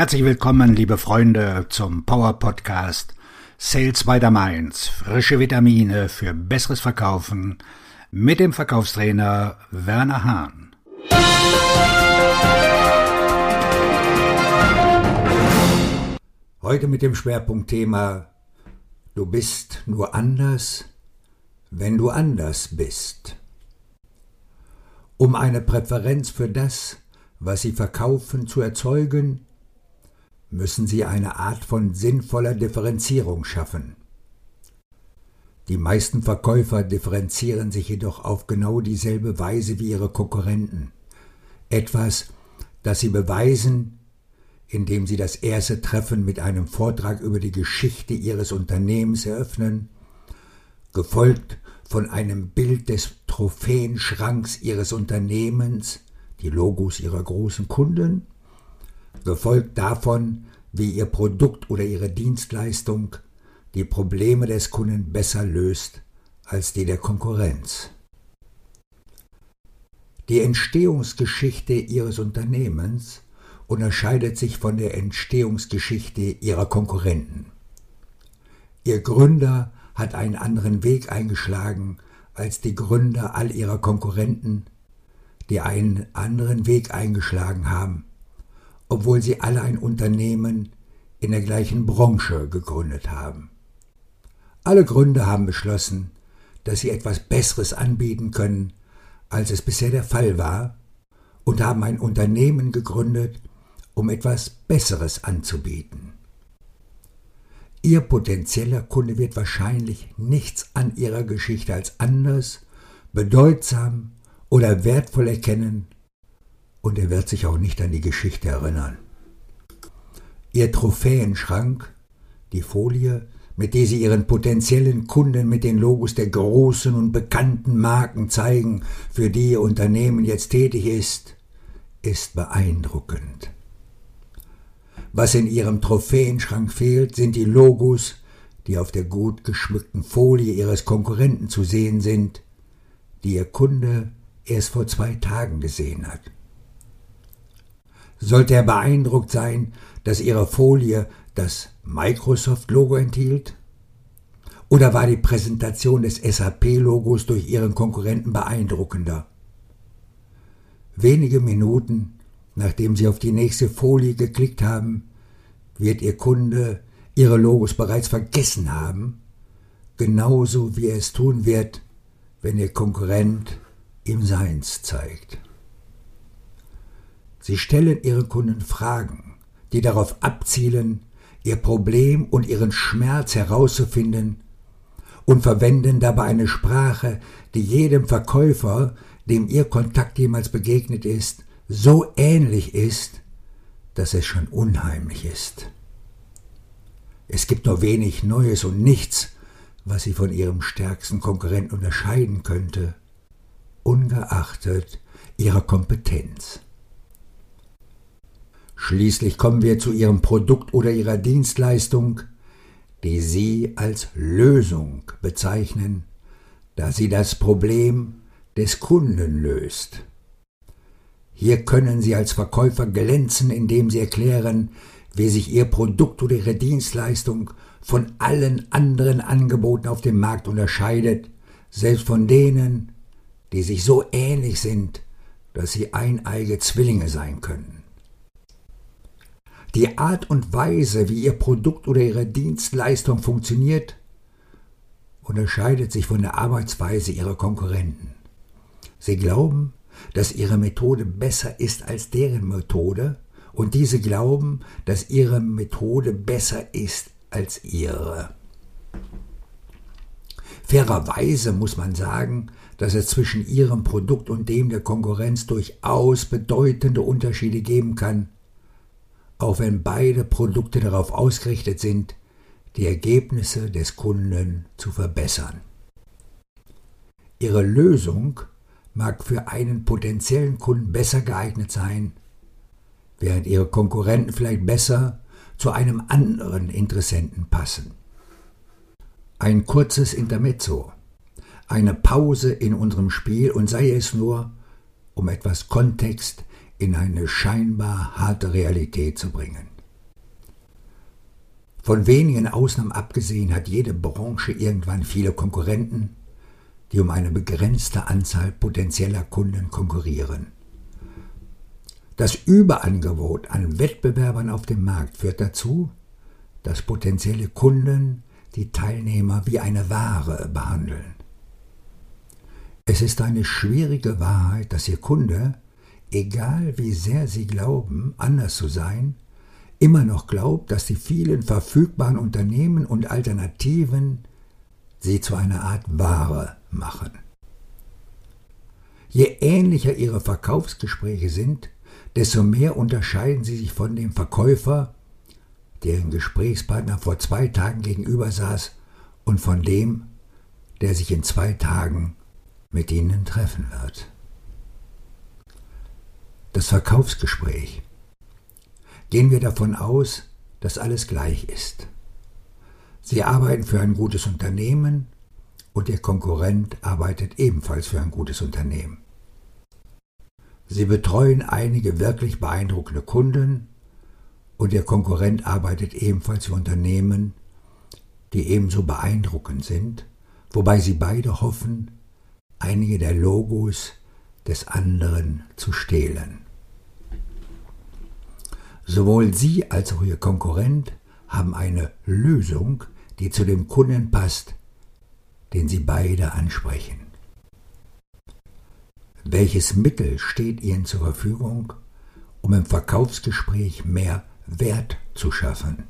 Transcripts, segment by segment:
Herzlich willkommen, liebe Freunde, zum Power Podcast Sales by the Mainz. Frische Vitamine für besseres Verkaufen mit dem Verkaufstrainer Werner Hahn. Heute mit dem Schwerpunktthema Du bist nur anders, wenn du anders bist. Um eine Präferenz für das, was Sie verkaufen, zu erzeugen, müssen Sie eine Art von sinnvoller Differenzierung schaffen. Die meisten Verkäufer differenzieren sich jedoch auf genau dieselbe Weise wie ihre Konkurrenten. Etwas, das sie beweisen, indem sie das erste Treffen mit einem Vortrag über die Geschichte ihres Unternehmens eröffnen, gefolgt von einem Bild des Trophäenschranks ihres Unternehmens, die Logos ihrer großen Kunden, gefolgt davon, wie ihr Produkt oder ihre Dienstleistung die Probleme des Kunden besser löst als die der Konkurrenz. Die Entstehungsgeschichte Ihres Unternehmens unterscheidet sich von der Entstehungsgeschichte Ihrer Konkurrenten. Ihr Gründer hat einen anderen Weg eingeschlagen als die Gründer all ihrer Konkurrenten, die einen anderen Weg eingeschlagen haben, obwohl sie alle ein Unternehmen in der gleichen Branche gegründet haben. Alle Gründer haben beschlossen, dass sie etwas Besseres anbieten können, als es bisher der Fall war, und haben ein Unternehmen gegründet, um etwas Besseres anzubieten. Ihr potenzieller Kunde wird wahrscheinlich nichts an ihrer Geschichte als anders, bedeutsam oder wertvoll erkennen, und er wird sich auch nicht an die Geschichte erinnern. Ihr Trophäenschrank, die Folie, mit der sie ihren potenziellen Kunden mit den Logos der großen und bekannten Marken zeigen, für die ihr Unternehmen jetzt tätig ist, ist beeindruckend. Was in ihrem Trophäenschrank fehlt, sind die Logos, die auf der gut geschmückten Folie ihres Konkurrenten zu sehen sind, die ihr Kunde erst vor zwei Tagen gesehen hat. Sollte er beeindruckt sein, dass ihre Folie das Microsoft-Logo enthielt? Oder war die Präsentation des SAP-Logos durch ihren Konkurrenten beeindruckender? Wenige Minuten nachdem Sie auf die nächste Folie geklickt haben, wird Ihr Kunde Ihre Logos bereits vergessen haben, genauso wie er es tun wird, wenn Ihr Konkurrent ihm seins zeigt. Sie stellen Ihren Kunden Fragen, die darauf abzielen, ihr Problem und ihren Schmerz herauszufinden und verwenden dabei eine Sprache, die jedem Verkäufer, dem ihr Kontakt jemals begegnet ist, so ähnlich ist, dass es schon unheimlich ist. Es gibt nur wenig Neues und nichts, was sie von ihrem stärksten Konkurrenten unterscheiden könnte, ungeachtet ihrer Kompetenz. Schließlich kommen wir zu ihrem Produkt oder ihrer Dienstleistung, die sie als Lösung bezeichnen, da sie das Problem des Kunden löst. Hier können Sie als Verkäufer glänzen, indem Sie erklären, wie sich Ihr Produkt oder Ihre Dienstleistung von allen anderen Angeboten auf dem Markt unterscheidet, selbst von denen, die sich so ähnlich sind, dass sie eineige Zwillinge sein können. Die Art und Weise, wie Ihr Produkt oder Ihre Dienstleistung funktioniert, unterscheidet sich von der Arbeitsweise Ihrer Konkurrenten. Sie glauben, dass Ihre Methode besser ist als deren Methode und diese glauben, dass Ihre Methode besser ist als Ihre. Fairerweise muss man sagen, dass es zwischen Ihrem Produkt und dem der Konkurrenz durchaus bedeutende Unterschiede geben kann, auch wenn beide Produkte darauf ausgerichtet sind, die Ergebnisse des Kunden zu verbessern. Ihre Lösung mag für einen potenziellen Kunden besser geeignet sein, während ihre Konkurrenten vielleicht besser zu einem anderen Interessenten passen. Ein kurzes Intermezzo, eine Pause in unserem Spiel und sei es nur, um etwas Kontext in eine scheinbar harte Realität zu bringen. Von wenigen Ausnahmen abgesehen hat jede Branche irgendwann viele Konkurrenten, die um eine begrenzte Anzahl potenzieller Kunden konkurrieren. Das Überangebot an Wettbewerbern auf dem Markt führt dazu, dass potenzielle Kunden die Teilnehmer wie eine Ware behandeln. Es ist eine schwierige Wahrheit, dass Ihr Kunde, egal wie sehr Sie glauben, anders zu sein, immer noch glaubt, dass die vielen verfügbaren Unternehmen und Alternativen Sie zu einer Art Ware machen. Je ähnlicher Ihre Verkaufsgespräche sind, desto mehr unterscheiden Sie sich von dem Verkäufer, deren Gesprächspartner vor zwei Tagen gegenüber saß, und von dem, der sich in zwei Tagen mit Ihnen treffen wird. Das Verkaufsgespräch. Gehen wir davon aus, dass alles gleich ist. Sie arbeiten für ein gutes Unternehmen und Ihr Konkurrent arbeitet ebenfalls für ein gutes Unternehmen. Sie betreuen einige wirklich beeindruckende Kunden und Ihr Konkurrent arbeitet ebenfalls für Unternehmen, die ebenso beeindruckend sind, wobei Sie beide hoffen, einige der Logos des anderen zu stehlen. Sowohl Sie als auch Ihr Konkurrent haben eine Lösung, die zu dem Kunden passt, den Sie beide ansprechen. Welches Mittel steht Ihnen zur Verfügung, um im Verkaufsgespräch mehr Wert zu schaffen?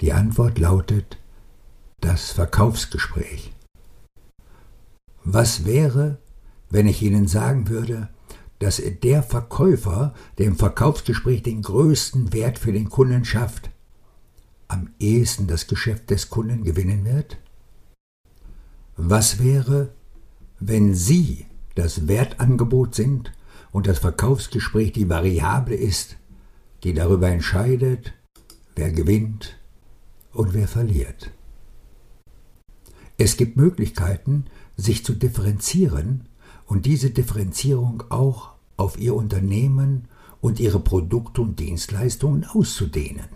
Die Antwort lautet das Verkaufsgespräch. Was wäre, wenn ich Ihnen sagen würde, dass der Verkäufer, der im Verkaufsgespräch den größten Wert für den Kunden schafft, am ehesten das Geschäft des Kunden gewinnen wird? Was wäre, wenn Sie das Wertangebot sind und das Verkaufsgespräch die Variable ist, die darüber entscheidet, wer gewinnt und wer verliert? Es gibt Möglichkeiten, sich zu differenzieren und diese Differenzierung auch auf Ihr Unternehmen und Ihre Produkte und Dienstleistungen auszudehnen.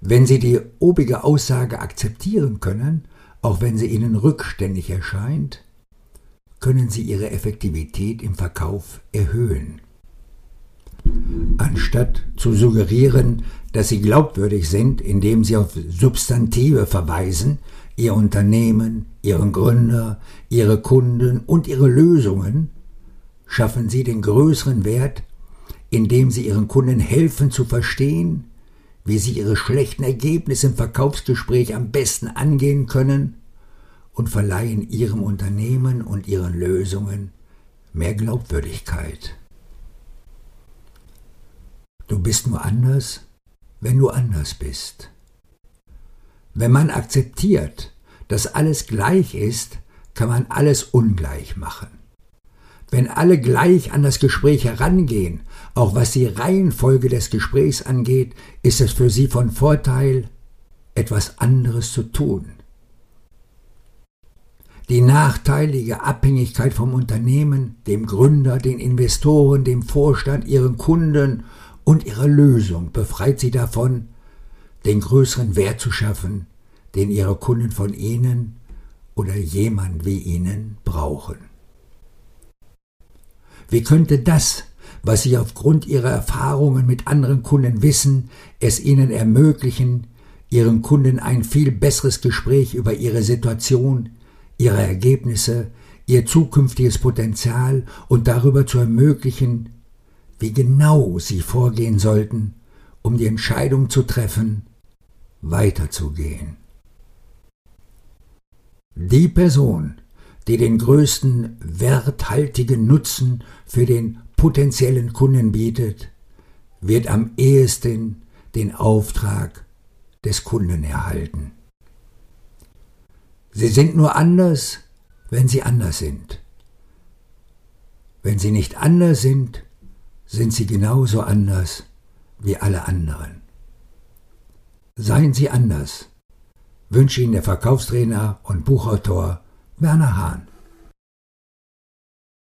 Wenn Sie die obige Aussage akzeptieren können, auch wenn sie Ihnen rückständig erscheint, können Sie Ihre Effektivität im Verkauf erhöhen. Anstatt zu suggerieren, dass Sie glaubwürdig sind, indem Sie auf Substantive verweisen, Ihr Unternehmen, Ihren Gründer, Ihre Kunden und Ihre Lösungen, schaffen Sie den größeren Wert, indem Sie Ihren Kunden helfen zu verstehen, wie Sie Ihre schlechten Ergebnisse im Verkaufsgespräch am besten angehen können und verleihen Ihrem Unternehmen und Ihren Lösungen mehr Glaubwürdigkeit. Du bist nur anders, wenn du anders bist. Wenn man akzeptiert, dass alles gleich ist, kann man alles ungleich machen. Wenn alle gleich an das Gespräch herangehen, auch was die Reihenfolge des Gesprächs angeht, ist es für sie von Vorteil, etwas anderes zu tun. Die nachteilige Abhängigkeit vom Unternehmen, dem Gründer, den Investoren, dem Vorstand, ihren Kunden und ihrer Lösung befreit sie davon, den größeren Wert zu schaffen, den ihre Kunden von ihnen oder jemand wie ihnen brauchen. Wie könnte das, was sie aufgrund ihrer Erfahrungen mit anderen Kunden wissen, es ihnen ermöglichen, ihren Kunden ein viel besseres Gespräch über ihre Situation, ihre Ergebnisse, ihr zukünftiges Potenzial und darüber zu ermöglichen, wie genau sie vorgehen sollten, um die Entscheidung zu treffen, weiterzugehen. Die Person, die den größten werthaltigen Nutzen für den potenziellen Kunden bietet, wird am ehesten den Auftrag des Kunden erhalten. Sie sind nur anders, wenn sie anders sind. Wenn sie nicht anders sind, sind sie genauso anders wie alle anderen. Seien Sie anders, wünsche Ihnen der Verkaufstrainer und Buchautor Werner Hahn.